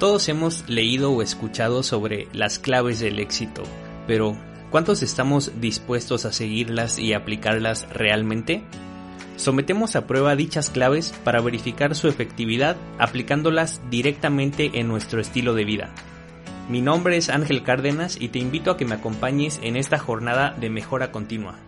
Todos hemos leído o escuchado sobre las claves del éxito, pero ¿cuántos estamos dispuestos a seguirlas y aplicarlas realmente? Sometemos a prueba dichas claves para verificar su efectividad aplicándolas directamente en nuestro estilo de vida. Mi nombre es Ángel Cárdenas y te invito a que me acompañes en esta jornada de mejora continua.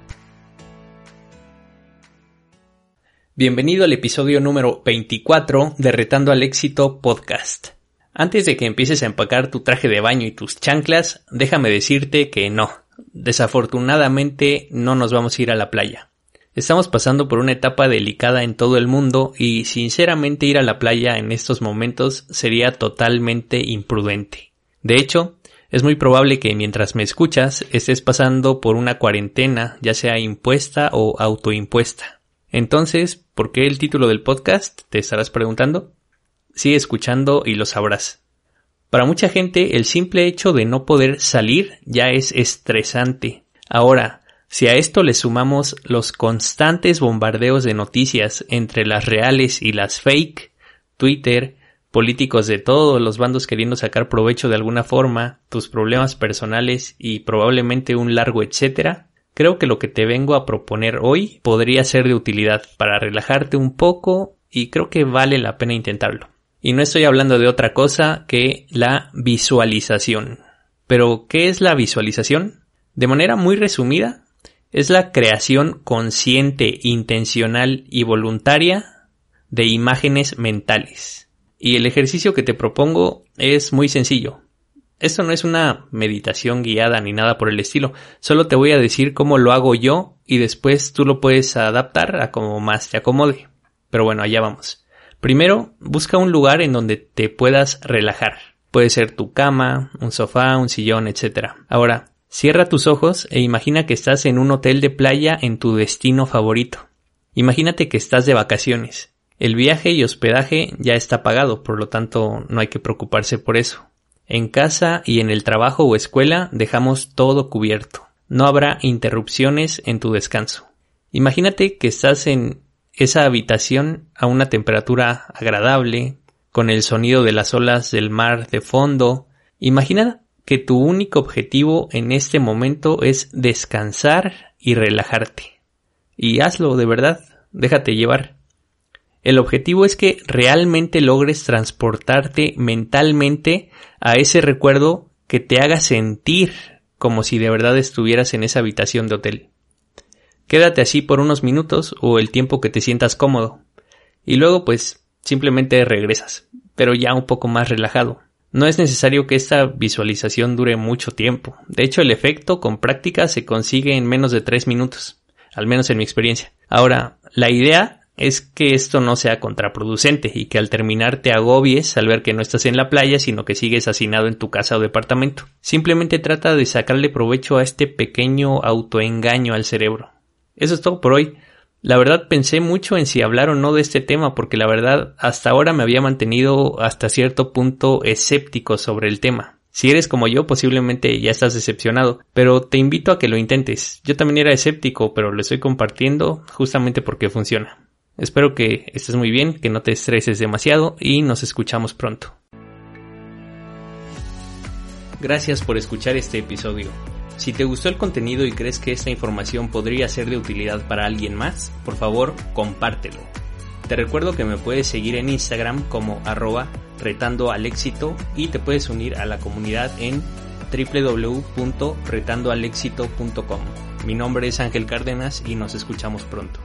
Bienvenido al episodio número 24 de Retando al Éxito Podcast. Antes de que empieces a empacar tu traje de baño y tus chanclas, déjame decirte que no. Desafortunadamente no nos vamos a ir a la playa. Estamos pasando por una etapa delicada en todo el mundo y sinceramente ir a la playa en estos momentos sería totalmente imprudente. De hecho, es muy probable que mientras me escuchas estés pasando por una cuarentena, ya sea impuesta o autoimpuesta. Entonces, ¿por qué el título del podcast? Te estarás preguntando. Sigue escuchando y lo sabrás. Para mucha gente el simple hecho de no poder salir ya es estresante. Ahora, si a esto le sumamos los constantes bombardeos de noticias entre las reales y las fake, Twitter, políticos de todos los bandos queriendo sacar provecho de alguna forma, tus problemas personales y probablemente un largo etcétera, creo que lo que te vengo a proponer hoy podría ser de utilidad para relajarte un poco y creo que vale la pena intentarlo. Y no estoy hablando de otra cosa que la visualización. Pero, ¿qué es la visualización? De manera muy resumida, es la creación consciente, intencional y voluntaria de imágenes mentales. Y el ejercicio que te propongo es muy sencillo. Esto no es una meditación guiada ni nada por el estilo, solo te voy a decir cómo lo hago yo y después tú lo puedes adaptar a como más te acomode. Pero bueno, allá vamos. Primero, busca un lugar en donde te puedas relajar. Puede ser tu cama, un sofá, un sillón, etc. Ahora, cierra tus ojos e imagina que estás en un hotel de playa en tu destino favorito. Imagínate que estás de vacaciones. El viaje y hospedaje ya está pagado, por lo tanto no hay que preocuparse por eso. En casa y en el trabajo o escuela dejamos todo cubierto. No habrá interrupciones en tu descanso. Imagínate que estás en esa habitación a una temperatura agradable, con el sonido de las olas del mar de fondo. Imagina que tu único objetivo en este momento es descansar y relajarte. Y hazlo de verdad, déjate llevar. El objetivo es que realmente logres transportarte mentalmente a ese recuerdo que te haga sentir como si de verdad estuvieras en esa habitación de hotel. Quédate así por unos minutos o el tiempo que te sientas cómodo. Y luego pues simplemente regresas, pero ya un poco más relajado. No es necesario que esta visualización dure mucho tiempo. De hecho, el efecto con práctica se consigue en menos de tres minutos, al menos en mi experiencia. Ahora, la idea es que esto no sea contraproducente y que al terminar te agobies al ver que no estás en la playa, sino que sigues hacinado en tu casa o departamento. Simplemente trata de sacarle provecho a este pequeño autoengaño al cerebro. Eso es todo por hoy. La verdad pensé mucho en si hablar o no de este tema porque la verdad hasta ahora me había mantenido hasta cierto punto escéptico sobre el tema. Si eres como yo, posiblemente ya estás decepcionado, pero te invito a que lo intentes. Yo también era escéptico, pero lo estoy compartiendo justamente porque funciona. Espero que estés muy bien, que no te estreses demasiado y nos escuchamos pronto. Gracias por escuchar este episodio. Si te gustó el contenido y crees que esta información podría ser de utilidad para alguien más, por favor compártelo. Te recuerdo que me puedes seguir en Instagram como arroba retando al éxito y te puedes unir a la comunidad en www.retandoalexito.com. Mi nombre es Ángel Cárdenas y nos escuchamos pronto.